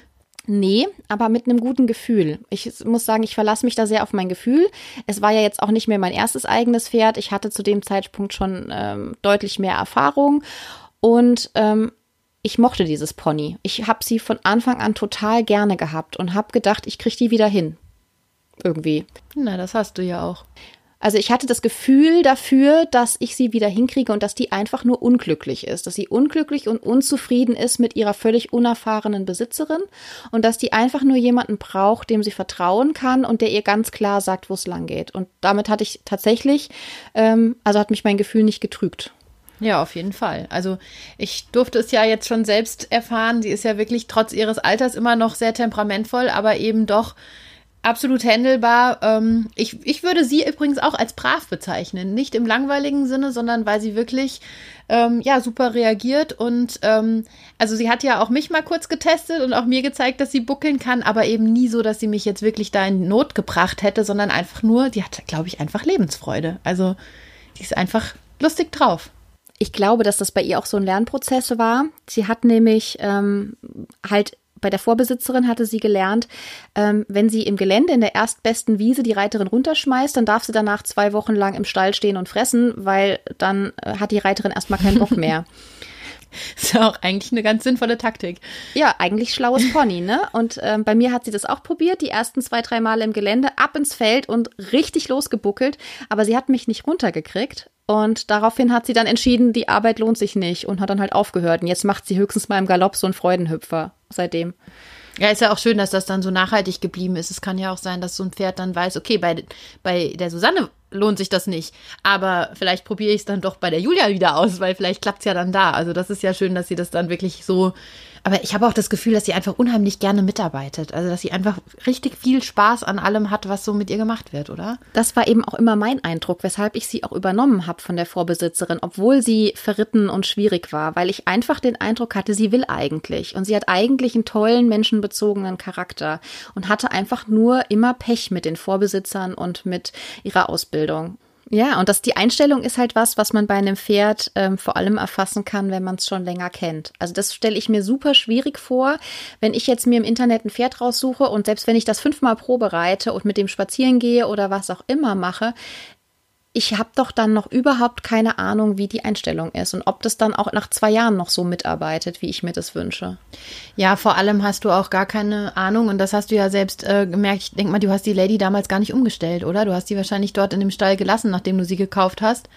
Nee, aber mit einem guten Gefühl. Ich muss sagen, ich verlasse mich da sehr auf mein Gefühl. Es war ja jetzt auch nicht mehr mein erstes eigenes Pferd. Ich hatte zu dem Zeitpunkt schon ähm, deutlich mehr Erfahrung und ähm, ich mochte dieses Pony. Ich habe sie von Anfang an total gerne gehabt und habe gedacht, ich kriege die wieder hin. Irgendwie. Na, das hast du ja auch. Also ich hatte das Gefühl dafür, dass ich sie wieder hinkriege und dass die einfach nur unglücklich ist, dass sie unglücklich und unzufrieden ist mit ihrer völlig unerfahrenen Besitzerin und dass die einfach nur jemanden braucht, dem sie vertrauen kann und der ihr ganz klar sagt, wo es lang geht. Und damit hatte ich tatsächlich, ähm, also hat mich mein Gefühl nicht getrügt. Ja, auf jeden Fall. Also ich durfte es ja jetzt schon selbst erfahren. Sie ist ja wirklich trotz ihres Alters immer noch sehr temperamentvoll, aber eben doch absolut händelbar. Ähm, ich, ich würde sie übrigens auch als brav bezeichnen. Nicht im langweiligen Sinne, sondern weil sie wirklich ähm, ja super reagiert. Und ähm, also sie hat ja auch mich mal kurz getestet und auch mir gezeigt, dass sie buckeln kann, aber eben nie so, dass sie mich jetzt wirklich da in Not gebracht hätte, sondern einfach nur, die hat, glaube ich, einfach Lebensfreude. Also die ist einfach lustig drauf. Ich glaube, dass das bei ihr auch so ein Lernprozess war. Sie hat nämlich ähm, halt bei der Vorbesitzerin hatte sie gelernt, ähm, wenn sie im Gelände in der erstbesten Wiese die Reiterin runterschmeißt, dann darf sie danach zwei Wochen lang im Stall stehen und fressen, weil dann äh, hat die Reiterin erstmal keinen Bock mehr. [laughs] Ist ja auch eigentlich eine ganz sinnvolle Taktik. Ja, eigentlich schlaues Pony, ne? Und ähm, bei mir hat sie das auch probiert, die ersten zwei, drei Male im Gelände, ab ins Feld und richtig losgebuckelt. Aber sie hat mich nicht runtergekriegt. Und daraufhin hat sie dann entschieden, die Arbeit lohnt sich nicht und hat dann halt aufgehört. Und jetzt macht sie höchstens mal im Galopp so einen Freudenhüpfer seitdem. Ja, ist ja auch schön, dass das dann so nachhaltig geblieben ist. Es kann ja auch sein, dass so ein Pferd dann weiß, okay, bei, bei der Susanne lohnt sich das nicht. Aber vielleicht probiere ich es dann doch bei der Julia wieder aus, weil vielleicht klappt es ja dann da. Also das ist ja schön, dass sie das dann wirklich so aber ich habe auch das Gefühl, dass sie einfach unheimlich gerne mitarbeitet. Also, dass sie einfach richtig viel Spaß an allem hat, was so mit ihr gemacht wird, oder? Das war eben auch immer mein Eindruck, weshalb ich sie auch übernommen habe von der Vorbesitzerin, obwohl sie verritten und schwierig war, weil ich einfach den Eindruck hatte, sie will eigentlich. Und sie hat eigentlich einen tollen, menschenbezogenen Charakter und hatte einfach nur immer Pech mit den Vorbesitzern und mit ihrer Ausbildung. Ja, und das, die Einstellung ist halt was, was man bei einem Pferd ähm, vor allem erfassen kann, wenn man es schon länger kennt. Also das stelle ich mir super schwierig vor, wenn ich jetzt mir im Internet ein Pferd raussuche und selbst wenn ich das fünfmal probe reite und mit dem spazieren gehe oder was auch immer mache, ich habe doch dann noch überhaupt keine Ahnung, wie die Einstellung ist und ob das dann auch nach zwei Jahren noch so mitarbeitet, wie ich mir das wünsche. Ja, vor allem hast du auch gar keine Ahnung und das hast du ja selbst äh, gemerkt. Ich denke mal, du hast die Lady damals gar nicht umgestellt, oder? Du hast die wahrscheinlich dort in dem Stall gelassen, nachdem du sie gekauft hast.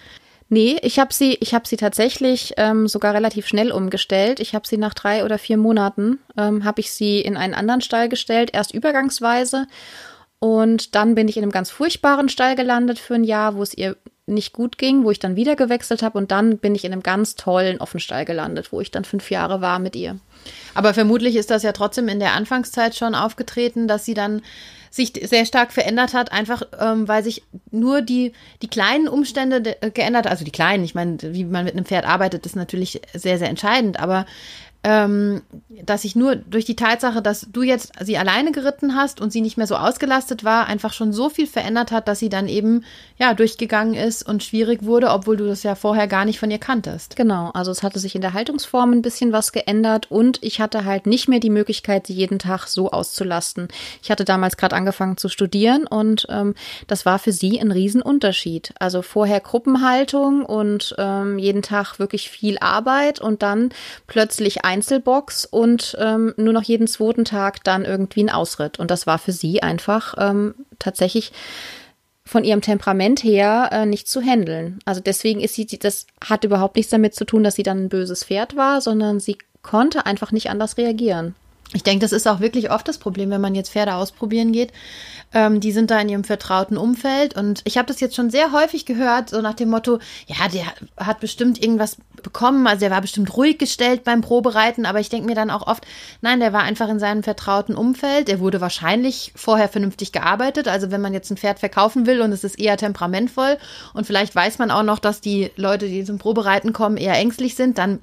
Nee, ich habe sie, ich habe sie tatsächlich ähm, sogar relativ schnell umgestellt. Ich habe sie nach drei oder vier Monaten ähm, habe ich sie in einen anderen Stall gestellt, erst übergangsweise und dann bin ich in einem ganz furchtbaren Stall gelandet für ein Jahr, wo es ihr nicht gut ging, wo ich dann wieder gewechselt habe. Und dann bin ich in einem ganz tollen Offenstall gelandet, wo ich dann fünf Jahre war mit ihr. Aber vermutlich ist das ja trotzdem in der Anfangszeit schon aufgetreten, dass sie dann sich sehr stark verändert hat, einfach ähm, weil sich nur die, die kleinen Umstände geändert, also die kleinen, ich meine, wie man mit einem Pferd arbeitet, ist natürlich sehr, sehr entscheidend, aber ähm, dass ich nur durch die Tatsache, dass du jetzt sie alleine geritten hast und sie nicht mehr so ausgelastet war, einfach schon so viel verändert hat, dass sie dann eben ja durchgegangen ist und schwierig wurde, obwohl du das ja vorher gar nicht von ihr kanntest. Genau, also es hatte sich in der Haltungsform ein bisschen was geändert und ich hatte halt nicht mehr die Möglichkeit, sie jeden Tag so auszulasten. Ich hatte damals gerade angefangen zu studieren und ähm, das war für sie ein Riesenunterschied. Also vorher Gruppenhaltung und ähm, jeden Tag wirklich viel Arbeit und dann plötzlich Einzelbox und ähm, nur noch jeden zweiten Tag dann irgendwie ein Ausritt. Und das war für sie einfach ähm, tatsächlich von ihrem Temperament her äh, nicht zu handeln. Also deswegen ist sie, das hat überhaupt nichts damit zu tun, dass sie dann ein böses Pferd war, sondern sie konnte einfach nicht anders reagieren. Ich denke, das ist auch wirklich oft das Problem, wenn man jetzt Pferde ausprobieren geht. Ähm, die sind da in ihrem vertrauten Umfeld. Und ich habe das jetzt schon sehr häufig gehört, so nach dem Motto, ja, der hat bestimmt irgendwas bekommen, also der war bestimmt ruhig gestellt beim Probereiten, aber ich denke mir dann auch oft, nein, der war einfach in seinem vertrauten Umfeld. Er wurde wahrscheinlich vorher vernünftig gearbeitet. Also wenn man jetzt ein Pferd verkaufen will und es ist eher temperamentvoll und vielleicht weiß man auch noch, dass die Leute, die zum Probereiten kommen, eher ängstlich sind, dann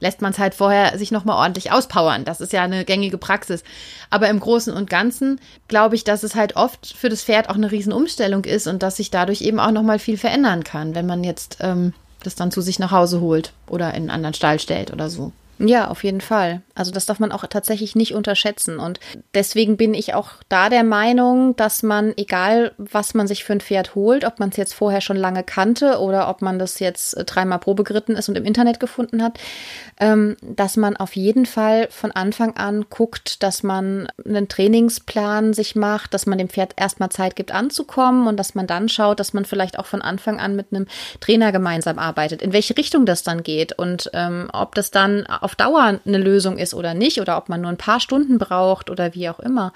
lässt man es halt vorher sich nochmal ordentlich auspowern. Das ist ja eine gängige Praxis. Aber im Großen und Ganzen glaube ich, dass es halt oft für das Pferd auch eine Riesenumstellung ist und dass sich dadurch eben auch nochmal viel verändern kann, wenn man jetzt ähm, das dann zu sich nach Hause holt oder in einen anderen Stall stellt oder so. Ja, auf jeden Fall. Also das darf man auch tatsächlich nicht unterschätzen. Und deswegen bin ich auch da der Meinung, dass man, egal was man sich für ein Pferd holt, ob man es jetzt vorher schon lange kannte oder ob man das jetzt äh, dreimal Probe geritten ist und im Internet gefunden hat, ähm, dass man auf jeden Fall von Anfang an guckt, dass man einen Trainingsplan sich macht, dass man dem Pferd erstmal Zeit gibt anzukommen und dass man dann schaut, dass man vielleicht auch von Anfang an mit einem Trainer gemeinsam arbeitet, in welche Richtung das dann geht und ähm, ob das dann auf Dauer eine Lösung ist oder nicht oder ob man nur ein paar Stunden braucht oder wie auch immer.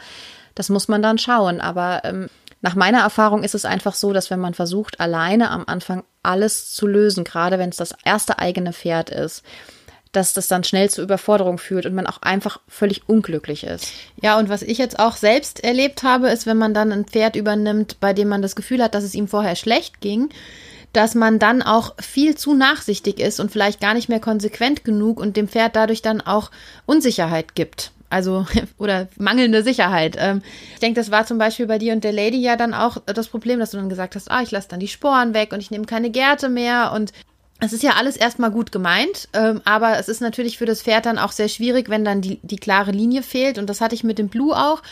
Das muss man dann schauen. Aber ähm, nach meiner Erfahrung ist es einfach so, dass wenn man versucht, alleine am Anfang alles zu lösen, gerade wenn es das erste eigene Pferd ist, dass das dann schnell zur Überforderung führt und man auch einfach völlig unglücklich ist. Ja, und was ich jetzt auch selbst erlebt habe, ist, wenn man dann ein Pferd übernimmt, bei dem man das Gefühl hat, dass es ihm vorher schlecht ging, dass man dann auch viel zu nachsichtig ist und vielleicht gar nicht mehr konsequent genug und dem Pferd dadurch dann auch Unsicherheit gibt. Also, [laughs] oder mangelnde Sicherheit. Ähm, ich denke, das war zum Beispiel bei dir und der Lady ja dann auch das Problem, dass du dann gesagt hast, ah, ich lasse dann die Sporen weg und ich nehme keine Gärte mehr und es ist ja alles erstmal gut gemeint, ähm, aber es ist natürlich für das Pferd dann auch sehr schwierig, wenn dann die, die klare Linie fehlt. Und das hatte ich mit dem Blue auch.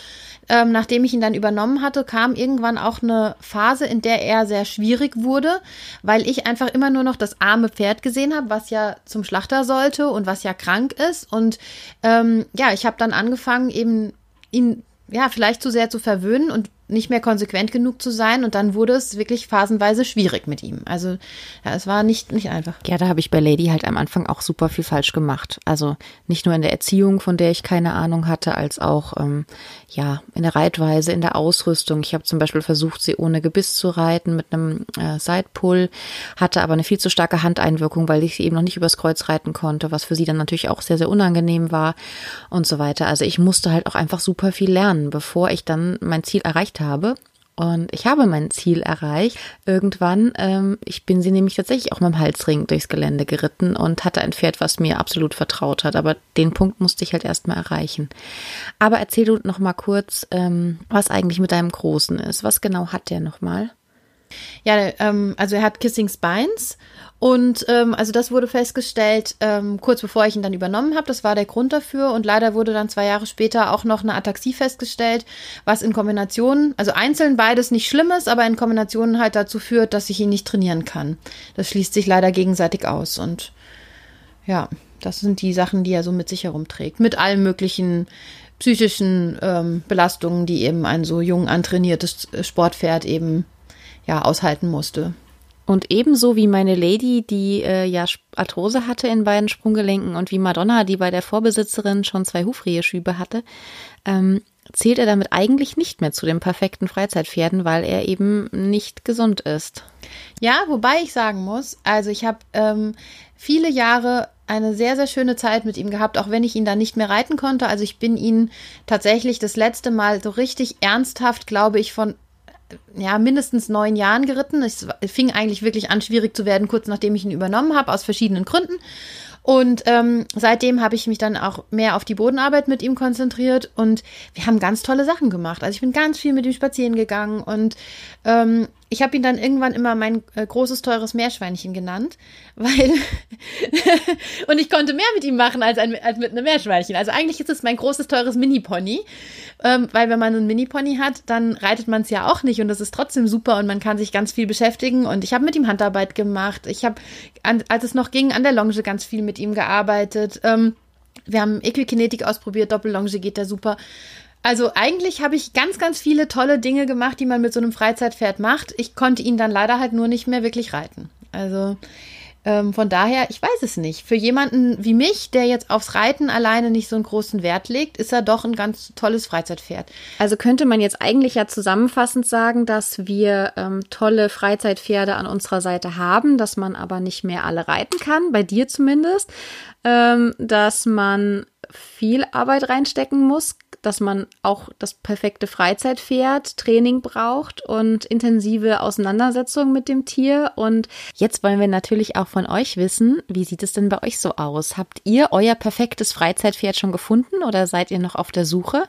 Ähm, nachdem ich ihn dann übernommen hatte, kam irgendwann auch eine Phase, in der er sehr schwierig wurde, weil ich einfach immer nur noch das arme Pferd gesehen habe, was ja zum Schlachter sollte und was ja krank ist. Und ähm, ja, ich habe dann angefangen, eben ihn ja vielleicht zu sehr zu verwöhnen und nicht mehr konsequent genug zu sein und dann wurde es wirklich phasenweise schwierig mit ihm. Also ja, es war nicht, nicht einfach. Ja, da habe ich bei Lady halt am Anfang auch super viel falsch gemacht. Also nicht nur in der Erziehung, von der ich keine Ahnung hatte, als auch ähm, ja in der Reitweise, in der Ausrüstung. Ich habe zum Beispiel versucht, sie ohne Gebiss zu reiten mit einem äh, Sidepull, hatte aber eine viel zu starke Handeinwirkung, weil ich sie eben noch nicht übers Kreuz reiten konnte, was für sie dann natürlich auch sehr, sehr unangenehm war und so weiter. Also ich musste halt auch einfach super viel lernen, bevor ich dann mein Ziel erreicht habe. Und ich habe mein Ziel erreicht. Irgendwann, ähm, ich bin sie nämlich tatsächlich auch mit dem Halsring durchs Gelände geritten und hatte ein Pferd, was mir absolut vertraut hat. Aber den Punkt musste ich halt erstmal erreichen. Aber erzähl du noch mal kurz, ähm, was eigentlich mit deinem Großen ist. Was genau hat der noch mal? Ja, ähm, also er hat Kissing Spines und ähm, also das wurde festgestellt, ähm, kurz bevor ich ihn dann übernommen habe. Das war der Grund dafür. Und leider wurde dann zwei Jahre später auch noch eine Ataxie festgestellt, was in Kombination, also einzeln beides nicht schlimm ist, aber in Kombination halt dazu führt, dass ich ihn nicht trainieren kann. Das schließt sich leider gegenseitig aus. Und ja, das sind die Sachen, die er so mit sich herumträgt. Mit allen möglichen psychischen ähm, Belastungen, die eben ein so jung antrainiertes Sportpferd eben ja aushalten musste. Und ebenso wie meine Lady, die äh, ja Arthrose hatte in beiden Sprunggelenken und wie Madonna, die bei der Vorbesitzerin schon zwei Hufreheschübe hatte, ähm, zählt er damit eigentlich nicht mehr zu den perfekten Freizeitpferden, weil er eben nicht gesund ist. Ja, wobei ich sagen muss, also ich habe ähm, viele Jahre eine sehr, sehr schöne Zeit mit ihm gehabt, auch wenn ich ihn dann nicht mehr reiten konnte. Also ich bin ihn tatsächlich das letzte Mal so richtig ernsthaft, glaube ich, von ja, mindestens neun Jahren geritten. Es fing eigentlich wirklich an, schwierig zu werden, kurz nachdem ich ihn übernommen habe, aus verschiedenen Gründen. Und ähm, seitdem habe ich mich dann auch mehr auf die Bodenarbeit mit ihm konzentriert und wir haben ganz tolle Sachen gemacht. Also ich bin ganz viel mit ihm spazieren gegangen und ähm, ich habe ihn dann irgendwann immer mein äh, großes, teures Meerschweinchen genannt, [laughs] weil [laughs] und ich konnte mehr mit ihm machen als, ein, als mit einem Meerschweinchen. Also eigentlich ist es mein großes, teures Mini-Pony, ähm, weil wenn man einen Mini-Pony hat, dann reitet man es ja auch nicht und das ist trotzdem super und man kann sich ganz viel beschäftigen und ich habe mit ihm Handarbeit gemacht. Ich habe, als es noch ging, an der Longe ganz viel mit ihm gearbeitet. Ähm, wir haben Equikinetik ausprobiert, Doppellonge geht da super. Also eigentlich habe ich ganz, ganz viele tolle Dinge gemacht, die man mit so einem Freizeitpferd macht. Ich konnte ihn dann leider halt nur nicht mehr wirklich reiten. Also ähm, von daher, ich weiß es nicht. Für jemanden wie mich, der jetzt aufs Reiten alleine nicht so einen großen Wert legt, ist er doch ein ganz tolles Freizeitpferd. Also könnte man jetzt eigentlich ja zusammenfassend sagen, dass wir ähm, tolle Freizeitpferde an unserer Seite haben, dass man aber nicht mehr alle reiten kann, bei dir zumindest, ähm, dass man viel Arbeit reinstecken muss, dass man auch das perfekte Freizeitpferd, Training braucht und intensive Auseinandersetzungen mit dem Tier. Und jetzt wollen wir natürlich auch von euch wissen, wie sieht es denn bei euch so aus? Habt ihr euer perfektes Freizeitpferd schon gefunden oder seid ihr noch auf der Suche?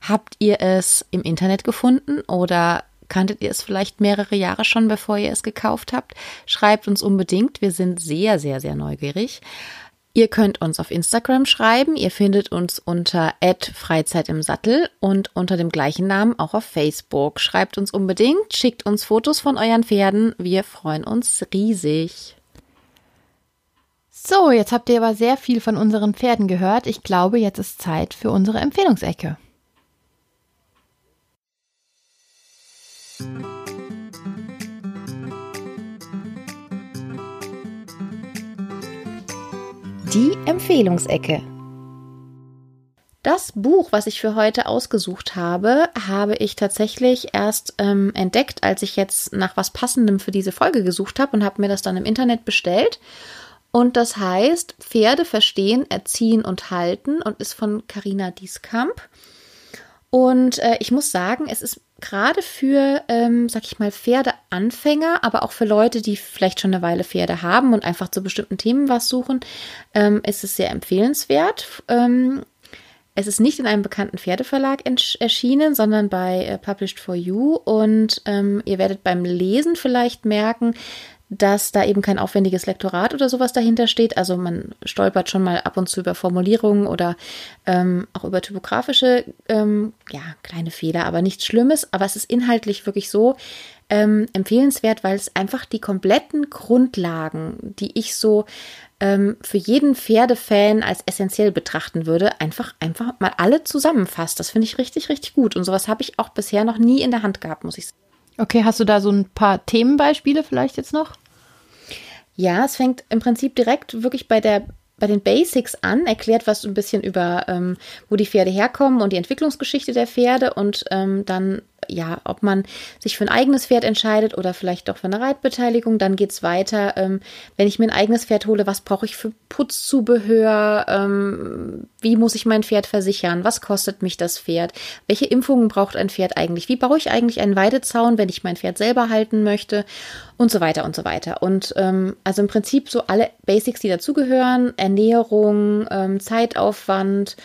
Habt ihr es im Internet gefunden oder Kanntet ihr es vielleicht mehrere Jahre schon, bevor ihr es gekauft habt? Schreibt uns unbedingt. Wir sind sehr, sehr, sehr neugierig. Ihr könnt uns auf Instagram schreiben. Ihr findet uns unter Freizeit im Sattel und unter dem gleichen Namen auch auf Facebook. Schreibt uns unbedingt, schickt uns Fotos von euren Pferden. Wir freuen uns riesig. So, jetzt habt ihr aber sehr viel von unseren Pferden gehört. Ich glaube, jetzt ist Zeit für unsere Empfehlungsecke. Die Empfehlungsecke. Das Buch, was ich für heute ausgesucht habe, habe ich tatsächlich erst ähm, entdeckt, als ich jetzt nach was Passendem für diese Folge gesucht habe und habe mir das dann im Internet bestellt. Und das heißt Pferde verstehen, erziehen und halten und ist von Carina Dieskamp. Und äh, ich muss sagen, es ist gerade für, ähm, sag ich mal, Pferdeanfänger, aber auch für Leute, die vielleicht schon eine Weile Pferde haben und einfach zu bestimmten Themen was suchen, ähm, ist es sehr empfehlenswert. Ähm, es ist nicht in einem bekannten Pferdeverlag erschienen, sondern bei äh, Published for You. Und ähm, ihr werdet beim Lesen vielleicht merken, dass da eben kein aufwendiges Lektorat oder sowas dahinter steht. Also man stolpert schon mal ab und zu über Formulierungen oder ähm, auch über typografische, ähm, ja, kleine Fehler, aber nichts Schlimmes. Aber es ist inhaltlich wirklich so ähm, empfehlenswert, weil es einfach die kompletten Grundlagen, die ich so ähm, für jeden Pferdefan als essentiell betrachten würde, einfach, einfach mal alle zusammenfasst. Das finde ich richtig, richtig gut. Und sowas habe ich auch bisher noch nie in der Hand gehabt, muss ich sagen. Okay, hast du da so ein paar Themenbeispiele vielleicht jetzt noch? Ja, es fängt im Prinzip direkt wirklich bei der bei den Basics an, erklärt was ein bisschen über, ähm, wo die Pferde herkommen und die Entwicklungsgeschichte der Pferde und ähm, dann ja, ob man sich für ein eigenes Pferd entscheidet oder vielleicht doch für eine Reitbeteiligung, dann geht es weiter. Ähm, wenn ich mir ein eigenes Pferd hole, was brauche ich für Putzzubehör? Ähm, wie muss ich mein Pferd versichern? Was kostet mich das Pferd? Welche Impfungen braucht ein Pferd eigentlich? Wie baue ich eigentlich einen Weidezaun, wenn ich mein Pferd selber halten möchte? Und so weiter und so weiter. Und ähm, also im Prinzip so alle Basics, die dazugehören: Ernährung, ähm, Zeitaufwand.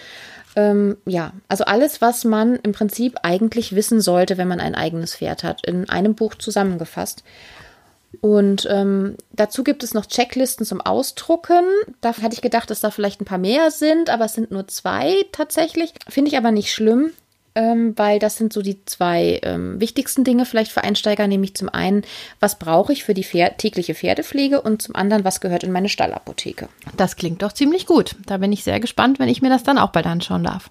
Ähm, ja, also alles, was man im Prinzip eigentlich wissen sollte, wenn man ein eigenes Pferd hat, in einem Buch zusammengefasst. Und ähm, dazu gibt es noch Checklisten zum Ausdrucken. Da hatte ich gedacht, dass da vielleicht ein paar mehr sind, aber es sind nur zwei tatsächlich. Finde ich aber nicht schlimm ähm, weil das sind so die zwei ähm, wichtigsten Dinge vielleicht für Einsteiger, nämlich zum einen, was brauche ich für die Pferd tägliche Pferdepflege und zum anderen, was gehört in meine Stallapotheke. Das klingt doch ziemlich gut. Da bin ich sehr gespannt, wenn ich mir das dann auch bald anschauen darf.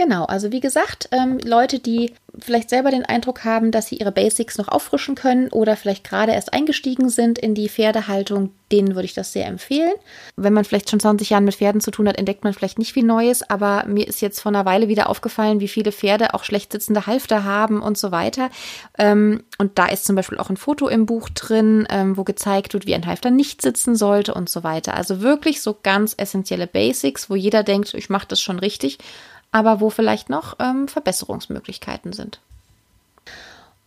Genau, also wie gesagt, ähm, Leute, die vielleicht selber den Eindruck haben, dass sie ihre Basics noch auffrischen können oder vielleicht gerade erst eingestiegen sind in die Pferdehaltung, denen würde ich das sehr empfehlen. Wenn man vielleicht schon 20 Jahre mit Pferden zu tun hat, entdeckt man vielleicht nicht viel Neues, aber mir ist jetzt vor einer Weile wieder aufgefallen, wie viele Pferde auch schlecht sitzende Halfter haben und so weiter. Ähm, und da ist zum Beispiel auch ein Foto im Buch drin, ähm, wo gezeigt wird, wie ein Halfter nicht sitzen sollte und so weiter. Also wirklich so ganz essentielle Basics, wo jeder denkt, ich mache das schon richtig aber wo vielleicht noch ähm, Verbesserungsmöglichkeiten sind.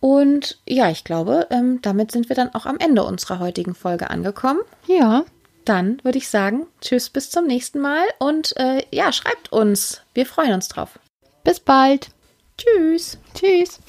Und ja, ich glaube, ähm, damit sind wir dann auch am Ende unserer heutigen Folge angekommen. Ja. Dann würde ich sagen, tschüss, bis zum nächsten Mal und äh, ja, schreibt uns. Wir freuen uns drauf. Bis bald. Tschüss. Tschüss.